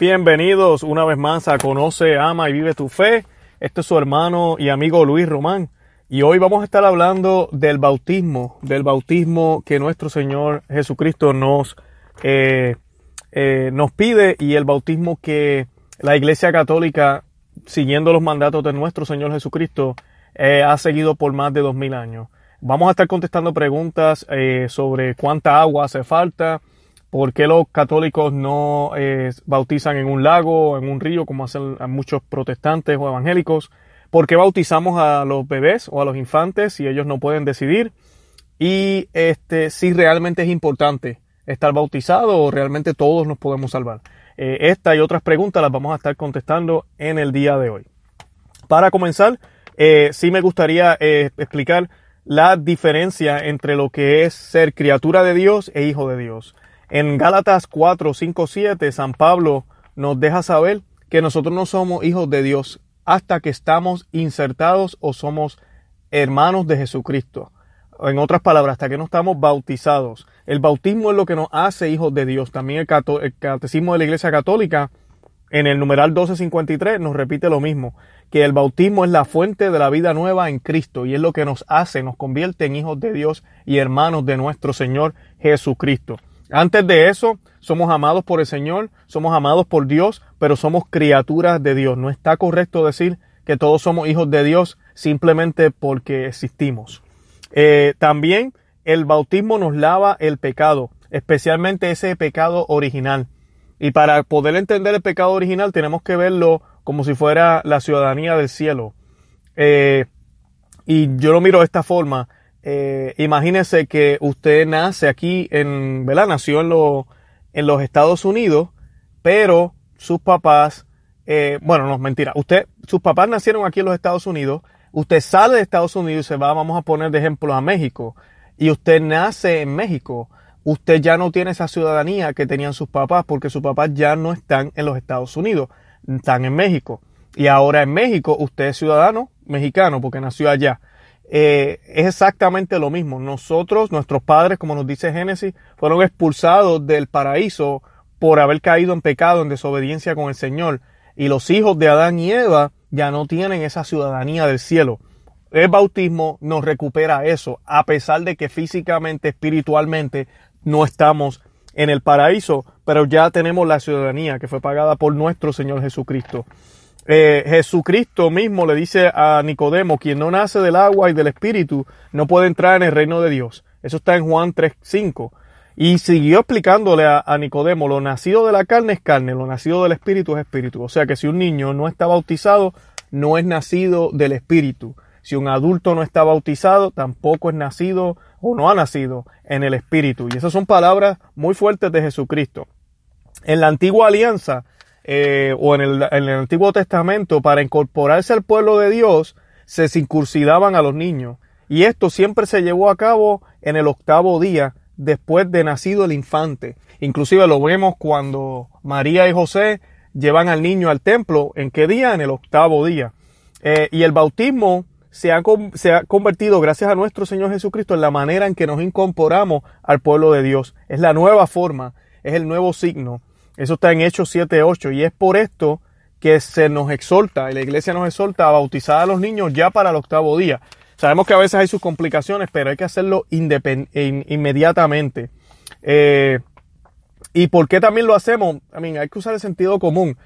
Bienvenidos una vez más a Conoce, Ama y Vive tu Fe. Este es su hermano y amigo Luis Román. Y hoy vamos a estar hablando del bautismo, del bautismo que nuestro Señor Jesucristo nos, eh, eh, nos pide y el bautismo que la Iglesia Católica, siguiendo los mandatos de nuestro Señor Jesucristo, eh, ha seguido por más de dos mil años. Vamos a estar contestando preguntas sobre cuánta agua hace falta, ¿Por qué los católicos no eh, bautizan en un lago o en un río como hacen muchos protestantes o evangélicos? ¿Por qué bautizamos a los bebés o a los infantes si ellos no pueden decidir? Y este, si realmente es importante estar bautizado o realmente todos nos podemos salvar. Eh, esta y otras preguntas las vamos a estar contestando en el día de hoy. Para comenzar, eh, sí me gustaría explicar la diferencia entre lo que es ser criatura de Dios e hijo de Dios. En Gálatas 4, 5, 7, San Pablo nos deja saber que nosotros no somos hijos de Dios hasta que estamos insertados o somos hermanos de Jesucristo. En otras palabras, hasta que no estamos bautizados. El bautismo es lo que nos hace hijos de Dios. También el, catecismo de la Iglesia Católica, en el numeral 1253, nos repite lo mismo, que el bautismo es la fuente de la vida nueva en Cristo y es lo que nos hace, nos convierte en hijos de Dios y hermanos de nuestro Señor Jesucristo. Antes de eso, somos amados por el Señor, somos amados por Dios, pero somos criaturas de Dios. No está correcto decir que todos somos hijos de Dios simplemente porque existimos. Eh, también el bautismo nos lava el pecado, especialmente ese pecado original. Y para poder entender el pecado original tenemos que verlo como si fuera la ciudadanía del cielo. Eh, y yo lo miro de esta forma eh, imagínese que usted nace aquí en, ¿verdad? Nació en, en los Estados Unidos, pero sus papás, eh, bueno, no, mentira, usted, sus papás nacieron aquí en los Estados Unidos, usted sale de Estados Unidos y se va, vamos a poner de ejemplo a México, y usted nace en México, usted ya no tiene esa ciudadanía que tenían sus papás porque sus papás ya no están en los Estados Unidos, están en México. Y ahora en México usted es ciudadano mexicano porque nació allá. Eh, es exactamente lo mismo. Nosotros, nuestros padres, como nos dice Génesis, fueron expulsados del paraíso por haber caído en pecado, en desobediencia con el Señor. Y los hijos de Adán y Eva ya no tienen esa ciudadanía del cielo. El bautismo nos recupera eso, a pesar de que físicamente, espiritualmente, no estamos en el paraíso, pero ya tenemos la ciudadanía que fue pagada por nuestro Señor Jesucristo. Eh, Jesucristo mismo le dice a Nicodemo, quien no nace del agua y del espíritu, no puede entrar en el reino de Dios. Eso está en Juan 3.5. Y siguió explicándole a, Nicodemo, lo nacido de la carne es carne, lo nacido del espíritu es espíritu. O sea que si un niño no está bautizado, no es nacido del espíritu. Si un adulto no está bautizado, tampoco es nacido o no ha nacido en el espíritu. Y esas son palabras muy fuertes de Jesucristo. En la antigua alianza, eh, o en el, Antiguo Testamento, para incorporarse al pueblo de Dios, se circuncidaban a los niños. Y esto siempre se llevó a cabo en el octavo día después de nacido el infante. Inclusive lo vemos cuando María y José llevan al niño al templo. ¿En qué día? En el octavo día. Eh, y el bautismo se ha, se ha, convertido, gracias a nuestro Señor Jesucristo, en la manera en que nos incorporamos al pueblo de Dios. Es la nueva forma, es el nuevo signo. Eso está en Hechos 7.8 y es por esto que se nos exhorta, y la iglesia nos exhorta a bautizar a los niños ya para el octavo día. Sabemos que a veces hay sus complicaciones, pero hay que hacerlo inmediatamente. Eh, ¿Y por qué también lo hacemos? I mean, hay que usar el sentido común.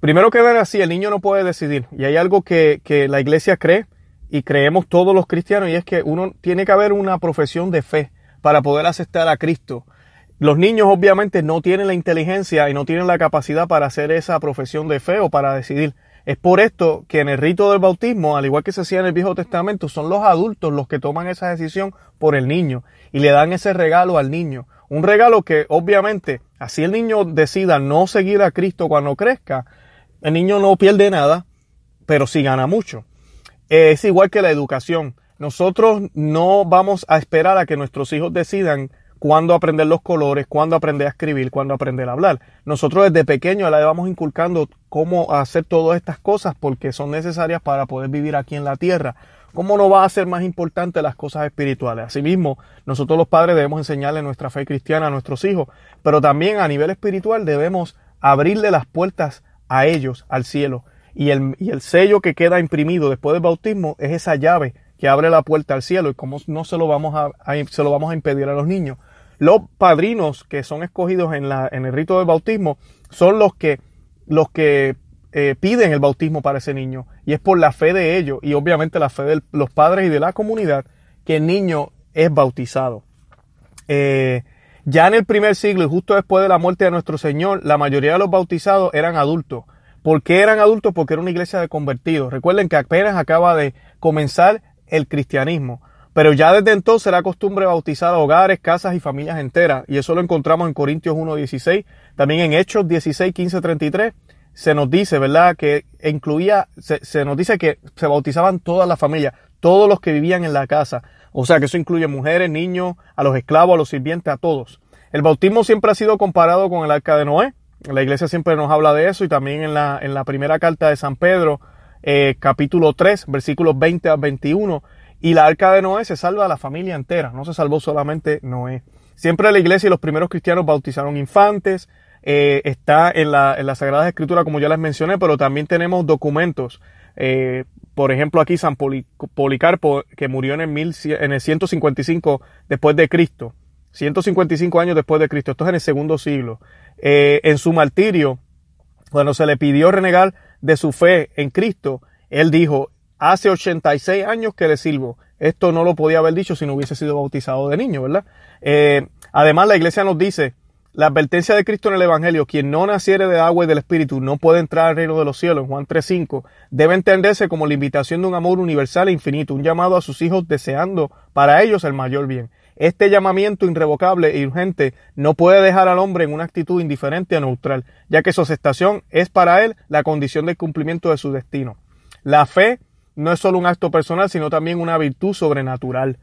Primero que ver así, el niño no puede decidir. Y hay algo que, que la iglesia cree y creemos todos los cristianos y es que uno tiene que haber una profesión de fe para poder aceptar a Cristo. Los niños obviamente no tienen la inteligencia y no tienen la capacidad para hacer esa profesión de fe o para decidir. Es por esto que en el rito del bautismo, al igual que se hacía en el Viejo Testamento, son los adultos los que toman esa decisión por el niño y le dan ese regalo al niño. Un regalo que obviamente, así el niño decida no seguir a Cristo cuando crezca, el niño no pierde nada, pero sí gana mucho. Es igual que la educación. Nosotros no vamos a esperar a que nuestros hijos decidan cuándo aprender los colores, cuándo aprender a escribir, cuándo aprender a hablar. Nosotros desde pequeños le vamos inculcando cómo hacer todas estas cosas porque son necesarias para poder vivir aquí en la tierra. ¿Cómo no va a ser más importante las cosas espirituales? Asimismo, nosotros los padres debemos enseñarle nuestra fe cristiana a nuestros hijos, pero también a nivel espiritual debemos abrirle las puertas a ellos al cielo. Y el, sello que queda imprimido después del bautismo es esa llave que abre la puerta al cielo y como no se lo vamos a impedir a los niños. Los padrinos que son escogidos en, la, en el rito del bautismo son los que, los que eh, piden el bautismo para ese niño y es por la fe de ellos y obviamente la fe de los padres y de la comunidad que el niño es bautizado. Eh, ya en el primer siglo y justo después de la muerte de nuestro Señor, la mayoría de los bautizados eran adultos. ¿Por qué eran adultos? Porque era una iglesia de convertidos. Recuerden que apenas acaba de comenzar el cristianismo. Pero ya desde entonces era costumbre bautizar hogares, casas y familias enteras. Y eso lo encontramos en Corintios 1.16, también en Hechos 16, 15, 33. Se nos dice, ¿verdad? Que incluía, se, nos dice que se bautizaban todas las familias, todos los que vivían en la casa. O sea que eso incluye mujeres, niños, a los esclavos, a los sirvientes, a todos. El bautismo siempre ha sido comparado con el arca de Noé. La iglesia siempre nos habla de eso y también en la, en la primera carta de San Pedro, eh, capítulo 3, versículos 20 a 21. Y la arca de Noé se salva a la familia entera, no se salvó solamente Noé. Siempre la iglesia y los primeros cristianos bautizaron infantes. Eh, está en la, en la Sagrada Escritura, como ya les mencioné, pero también tenemos documentos. Eh, por ejemplo, aquí San Policarpo, que murió en el, en el 155 después de Cristo, 155 años después de Cristo, esto es en el segundo siglo, eh, en su martirio, cuando se le pidió renegar de su fe en Cristo, él dijo, hace 86 años que le sirvo. Esto no lo podía haber dicho si no hubiese sido bautizado de niño, ¿verdad? Eh, además, la iglesia nos dice, la advertencia de Cristo en el Evangelio, quien no naciere de agua y del Espíritu no puede entrar al reino de los cielos, en Juan 3.5, debe entenderse como la invitación de un amor universal e infinito, un llamado a sus hijos deseando para ellos el mayor bien. Este llamamiento irrevocable e urgente no puede dejar al hombre en una actitud indiferente o neutral, ya que su aceptación es para él la condición del cumplimiento de su destino. La fe no es solo un acto personal, sino también una virtud sobrenatural.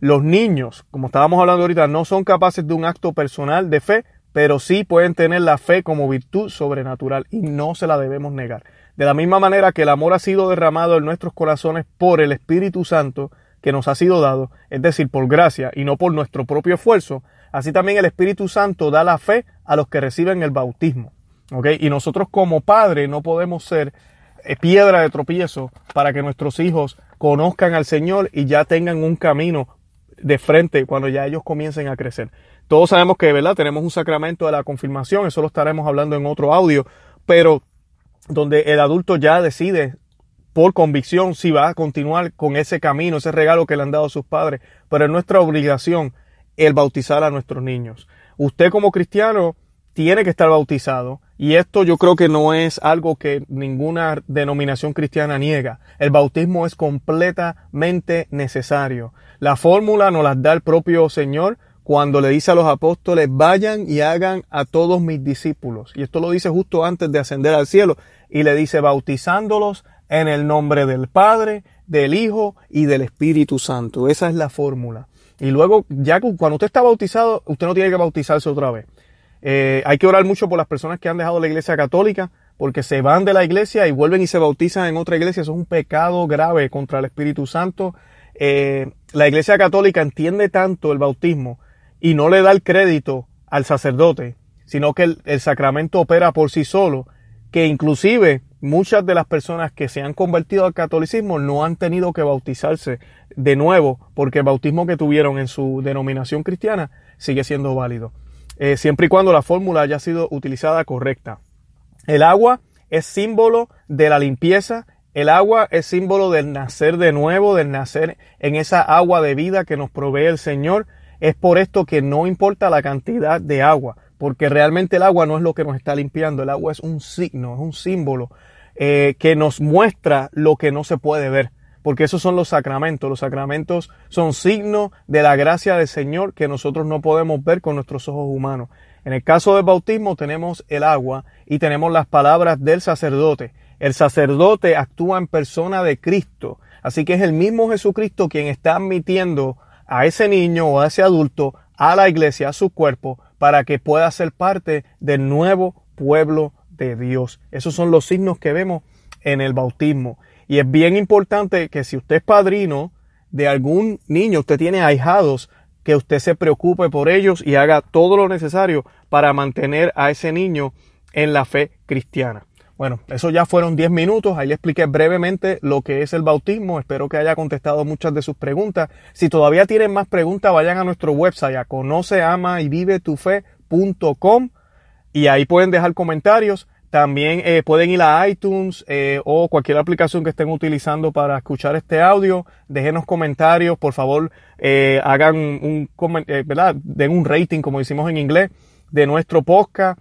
Los niños, como estábamos hablando ahorita, no son capaces de un acto personal de fe, pero sí pueden tener la fe como virtud sobrenatural y no se la debemos negar. De la misma manera que el amor ha sido derramado en nuestros corazones por el Espíritu Santo que nos ha sido dado, es decir, por gracia y no por nuestro propio esfuerzo, así también el Espíritu Santo da la fe a los que reciben el bautismo. Y nosotros como padres no podemos ser piedra de tropiezo para que nuestros hijos conozcan al Señor y ya tengan un camino de frente cuando ya ellos comiencen a crecer. Todos sabemos que, ¿verdad? Tenemos un sacramento de la confirmación, eso lo estaremos hablando en otro audio, pero donde el adulto ya decide por convicción si va a continuar con ese camino, ese regalo que le han dado sus padres, pero es nuestra obligación el bautizar a nuestros niños. Usted como cristiano tiene que estar bautizado y esto yo creo que no es algo que ninguna denominación cristiana niega. El bautismo es completamente necesario. La fórmula nos la da el propio Señor cuando le dice a los apóstoles, vayan y hagan a todos mis discípulos. Y esto lo dice justo antes de ascender al cielo. Y le dice, bautizándolos en el nombre del Padre, del Hijo y del Espíritu Santo. Esa es la fórmula. Y luego, ya cuando usted está bautizado, usted no tiene que bautizarse otra vez. Eh, hay que orar mucho por las personas que han dejado la iglesia católica, porque se van de la iglesia y vuelven y se bautizan en otra iglesia. Eso es un pecado grave contra el Espíritu Santo. Eh, la iglesia católica entiende tanto el bautismo y no le da el crédito al sacerdote, sino que el, sacramento opera por sí solo, que inclusive muchas de las personas que se han convertido al catolicismo no han tenido que bautizarse de nuevo, porque el bautismo que tuvieron en su denominación cristiana sigue siendo válido. Eh, siempre y cuando la fórmula haya sido utilizada correcta. El agua es símbolo de la limpieza, el agua es símbolo del nacer de nuevo, del nacer en esa agua de vida que nos provee el Señor. Es por esto que no importa la cantidad de agua, porque realmente el agua no es lo que nos está limpiando, el agua es un signo, es un símbolo eh, que nos muestra lo que no se puede ver porque esos son los sacramentos. Los sacramentos son signos de la gracia del Señor que nosotros no podemos ver con nuestros ojos humanos. En el caso del bautismo tenemos el agua y tenemos las palabras del sacerdote. El sacerdote actúa en persona de Cristo. Así que es el mismo Jesucristo quien está admitiendo a ese niño o a ese adulto a la iglesia, a su cuerpo, para que pueda ser parte del nuevo pueblo de Dios. Esos son los signos que vemos en el bautismo. Y es bien importante que si usted es padrino de algún niño, usted tiene ahijados, que usted se preocupe por ellos y haga todo lo necesario para mantener a ese niño en la fe cristiana. Bueno, eso ya fueron 10 minutos. Ahí le expliqué brevemente lo que es el bautismo. Espero que haya contestado muchas de sus preguntas. Si todavía tienen más preguntas, vayan a nuestro website a conoce, ama y vive tu y ahí pueden dejar comentarios. También eh, pueden ir a iTunes eh, o cualquier aplicación que estén utilizando para escuchar este audio. Déjenos comentarios, por favor, eh, hagan un, ¿verdad? Den un rating, como decimos en inglés, de nuestro podcast.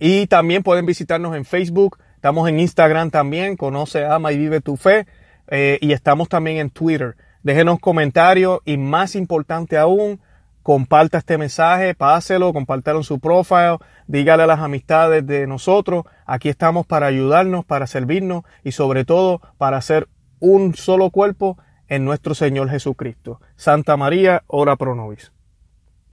Y también pueden visitarnos en Facebook. Estamos en Instagram también. Conoce, ama y vive tu fe. y estamos también en Twitter. Déjenos comentarios y más importante aún, comparta este mensaje, páselo, compártelo en su profile, dígale a las amistades de nosotros, aquí estamos para ayudarnos, para servirnos y sobre todo para ser un solo cuerpo en nuestro Señor Jesucristo. Santa María, ora pro nobis.